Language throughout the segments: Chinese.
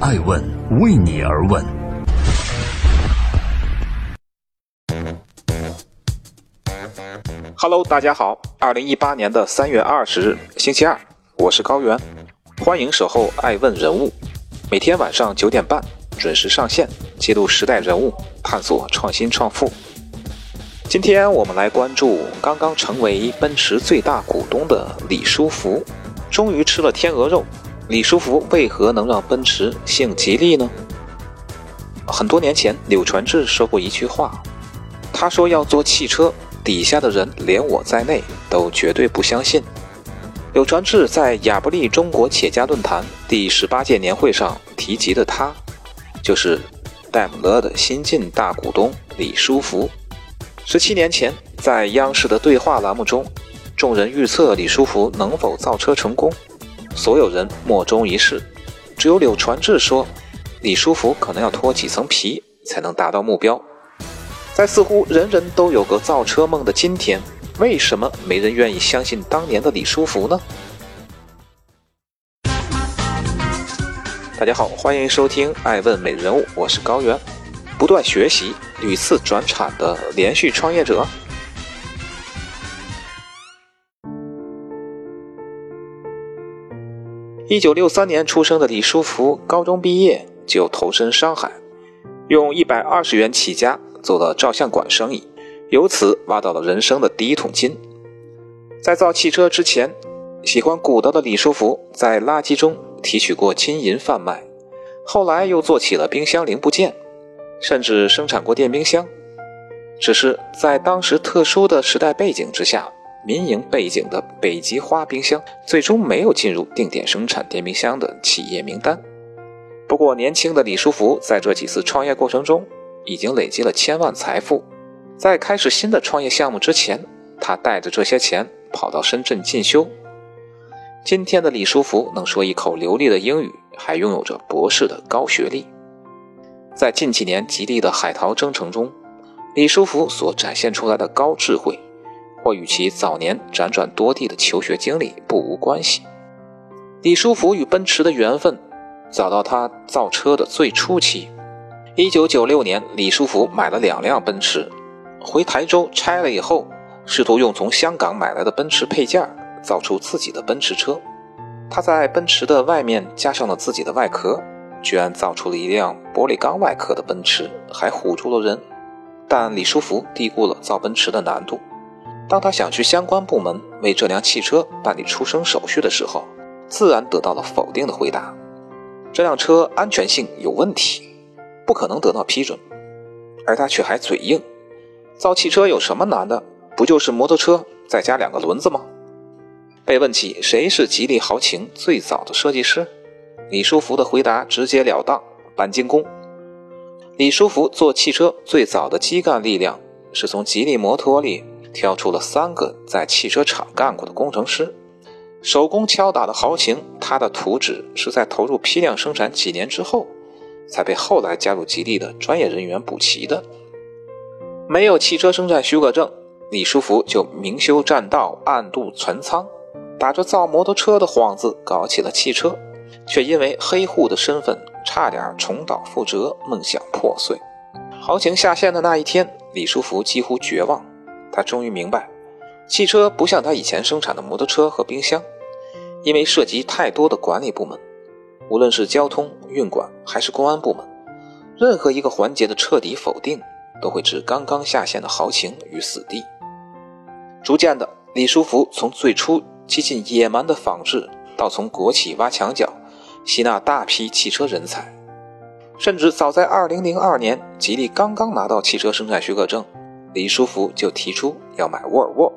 爱问为你而问。Hello，大家好，二零一八年的三月二十日，星期二，我是高原，欢迎守候爱问人物，每天晚上九点半准时上线，记录时代人物，探索创新创富。今天我们来关注刚刚成为奔驰最大股东的李书福，终于吃了天鹅肉。李书福为何能让奔驰姓吉利呢？很多年前，柳传志说过一句话，他说要做汽车，底下的人连我在内都绝对不相信。柳传志在亚布力中国企业家论坛第十八届年会上提及的他，就是戴姆勒的新晋大股东李书福。十七年前，在央视的对话栏目中，众人预测李书福能否造车成功，所有人莫衷一是，只有柳传志说，李书福可能要脱几层皮才能达到目标。在似乎人人都有个造车梦的今天，为什么没人愿意相信当年的李书福呢？大家好，欢迎收听《爱问美人物》，我是高原。不断学习、屡次转产的连续创业者。一九六三年出生的李书福，高中毕业就投身商海，用一百二十元起家做了照相馆生意，由此挖到了人生的第一桶金。在造汽车之前，喜欢古董的李书福在垃圾中提取过金银贩卖，后来又做起了冰箱零部件。甚至生产过电冰箱，只是在当时特殊的时代背景之下，民营背景的北极花冰箱最终没有进入定点生产电冰箱的企业名单。不过，年轻的李书福在这几次创业过程中，已经累积了千万财富。在开始新的创业项目之前，他带着这些钱跑到深圳进修。今天的李书福能说一口流利的英语，还拥有着博士的高学历。在近几年吉利的海淘征程中，李书福所展现出来的高智慧，或与其早年辗转多地的求学经历不无关系。李书福与奔驰的缘分，早到他造车的最初期。一九九六年，李书福买了两辆奔驰，回台州拆了以后，试图用从香港买来的奔驰配件造出自己的奔驰车。他在奔驰的外面加上了自己的外壳。居然造出了一辆玻璃钢外壳的奔驰，还唬住了人。但李书福低估了造奔驰的难度。当他想去相关部门为这辆汽车办理出生手续的时候，自然得到了否定的回答。这辆车安全性有问题，不可能得到批准。而他却还嘴硬：“造汽车有什么难的？不就是摩托车再加两个轮子吗？”被问起谁是吉利豪情最早的设计师？李书福的回答直截了当，钣金工。李书福做汽车最早的基干力量，是从吉利摩托里挑出了三个在汽车厂干过的工程师，手工敲打的豪情。他的图纸是在投入批量生产几年之后，才被后来加入吉利的专业人员补齐的。没有汽车生产许可证，李书福就明修栈道，暗度陈仓，打着造摩托车的幌子搞起了汽车。却因为黑户的身份，差点重蹈覆辙，梦想破碎。豪情下线的那一天，李书福几乎绝望。他终于明白，汽车不像他以前生产的摩托车和冰箱，因为涉及太多的管理部门，无论是交通运管还是公安部门，任何一个环节的彻底否定，都会置刚刚下线的豪情于死地。逐渐的，李书福从最初接近野蛮的仿制，到从国企挖墙脚。吸纳大批汽车人才，甚至早在2002年，吉利刚刚拿到汽车生产许可证，李书福就提出要买沃尔沃。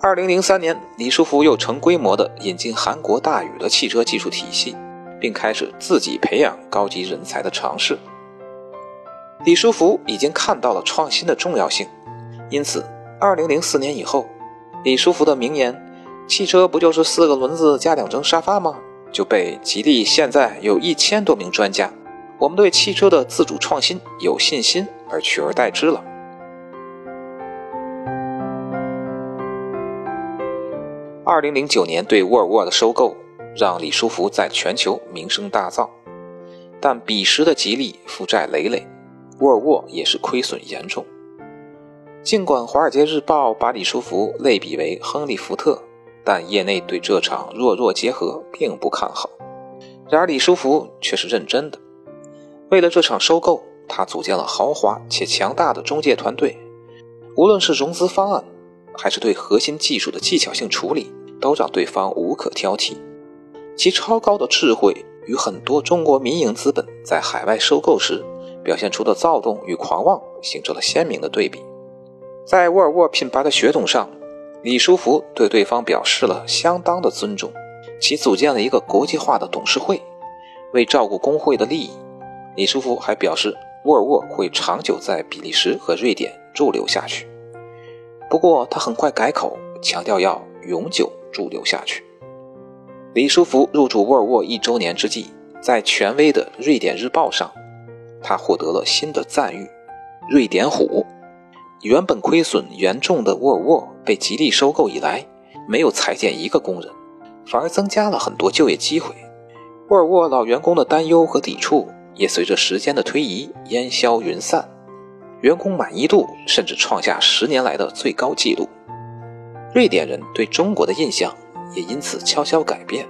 2003年，李书福又成规模的引进韩国大宇的汽车技术体系，并开始自己培养高级人才的尝试。李书福已经看到了创新的重要性，因此，2004年以后，李书福的名言“汽车不就是四个轮子加两张沙发吗？”就被吉利现在有一千多名专家，我们对汽车的自主创新有信心而取而代之了。二零零九年对沃尔沃的收购，让李书福在全球名声大噪。但彼时的吉利负债累累，沃尔沃也是亏损严重。尽管《华尔街日报》把李书福类比为亨利·福特，但业内对这场弱弱结合并不看好。然而李书福却是认真的，为了这场收购，他组建了豪华且强大的中介团队，无论是融资方案，还是对核心技术的技巧性处理，都让对方无可挑剔。其超高的智慧。与很多中国民营资本在海外收购时表现出的躁动与狂妄形成了鲜明的对比。在沃尔沃品牌的血统上，李书福对对方表示了相当的尊重，其组建了一个国际化的董事会。为照顾工会的利益，李书福还表示沃尔沃会长久在比利时和瑞典驻留下去。不过，他很快改口，强调要永久驻留下去。李书福入驻沃尔沃一周年之际，在权威的《瑞典日报》上，他获得了新的赞誉——“瑞典虎”。原本亏损严重的沃尔沃被吉利收购以来，没有裁减一个工人，反而增加了很多就业机会。沃尔沃老员工的担忧和抵触也随着时间的推移烟消云散，员工满意度甚至创下十年来的最高纪录。瑞典人对中国的印象。也因此悄悄改变。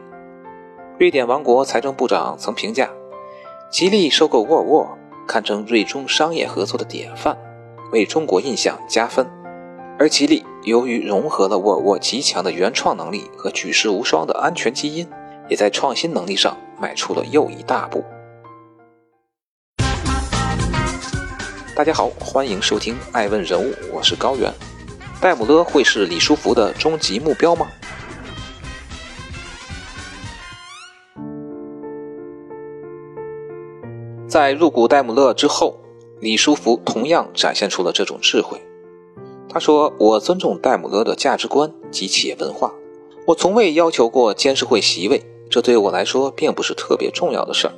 瑞典王国财政部长曾评价，吉利收购沃尔沃，堪称瑞中商业合作的典范，为中国印象加分。而吉利由于融合了沃尔沃极强的原创能力和举世无双的安全基因，也在创新能力上迈出了又一大步。大家好，欢迎收听《爱问人物》，我是高原。戴姆勒会是李书福的终极目标吗？在入股戴姆勒之后，李书福同样展现出了这种智慧。他说：“我尊重戴姆勒的价值观及企业文化，我从未要求过监事会席位，这对我来说并不是特别重要的事儿。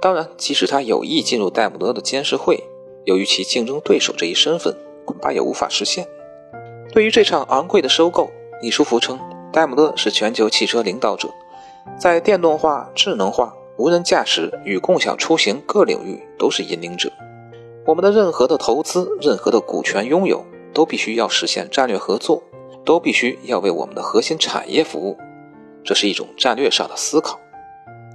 当然，即使他有意进入戴姆勒的监事会，由于其竞争对手这一身份，恐怕也无法实现。”对于这场昂贵的收购，李书福称：“戴姆勒是全球汽车领导者，在电动化、智能化。”无人驾驶与共享出行各领域都是引领者。我们的任何的投资、任何的股权拥有，都必须要实现战略合作，都必须要为我们的核心产业服务。这是一种战略上的思考。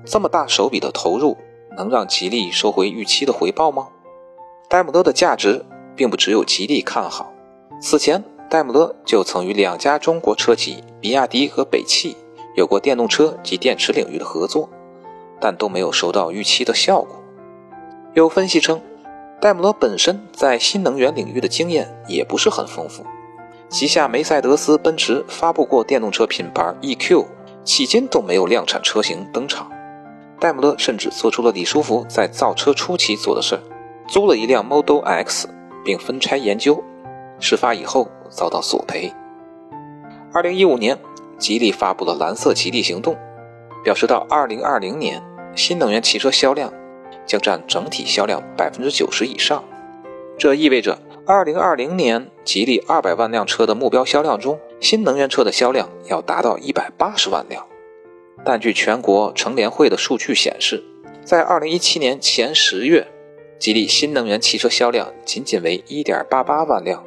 这么大手笔的投入，能让吉利收回预期的回报吗？戴姆勒的价值并不只有吉利看好。此前，戴姆勒就曾与两家中国车企比亚迪和北汽有过电动车及电池领域的合作。但都没有收到预期的效果。有分析称，戴姆勒本身在新能源领域的经验也不是很丰富。旗下梅赛德斯奔驰发布过电动车品牌 EQ，迄今都没有量产车型登场。戴姆勒甚至做出了李书福在造车初期做的事儿，租了一辆 Model X，并分拆研究。事发以后遭到索赔。二零一五年，吉利发布了蓝色吉利行动，表示到二零二零年。新能源汽车销量将占整体销量百分之九十以上，这意味着二零二零年吉利二百万辆车的目标销量中，新能源车的销量要达到一百八十万辆。但据全国乘联会的数据显示，在二零一七年前十月，吉利新能源汽车销量仅仅为一点八八万辆。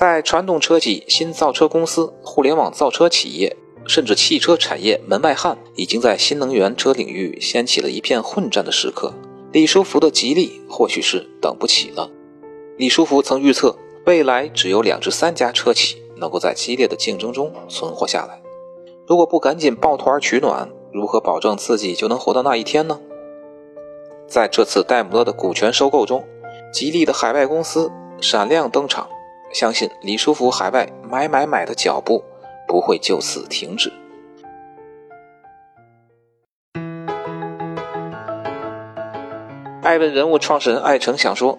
在传统车企、新造车公司、互联网造车企业。甚至汽车产业门外汉已经在新能源车领域掀起了一片混战的时刻。李书福的吉利或许是等不起了。李书福曾预测，未来只有两至三家车企能够在激烈的竞争中存活下来。如果不赶紧抱团取暖，如何保证自己就能活到那一天呢？在这次戴姆勒的股权收购中，吉利的海外公司闪亮登场。相信李书福海外买买买的脚步。不会就此停止。艾问人物创始人艾诚想说，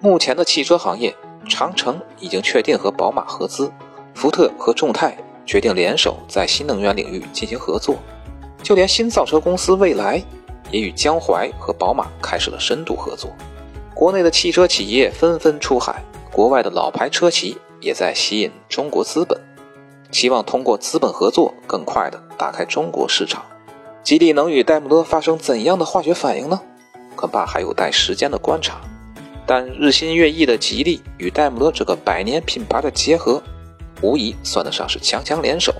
目前的汽车行业，长城已经确定和宝马合资，福特和众泰决定联手在新能源领域进行合作，就连新造车公司蔚来也与江淮和宝马开始了深度合作。国内的汽车企业纷纷出海，国外的老牌车企也在吸引中国资本。希望通过资本合作，更快地打开中国市场。吉利能与戴姆勒发生怎样的化学反应呢？恐怕还有待时间的观察。但日新月异的吉利与戴姆勒这个百年品牌的结合，无疑算得上是强强联手。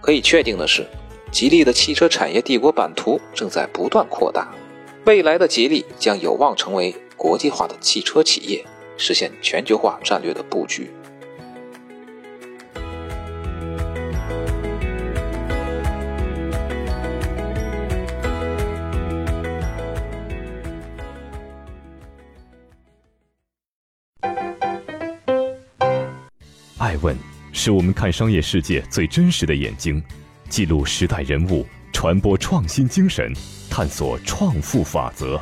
可以确定的是，吉利的汽车产业帝国版图正在不断扩大，未来的吉利将有望成为国际化的汽车企业，实现全球化战略的布局。爱问是我们看商业世界最真实的眼睛，记录时代人物，传播创新精神，探索创富法则。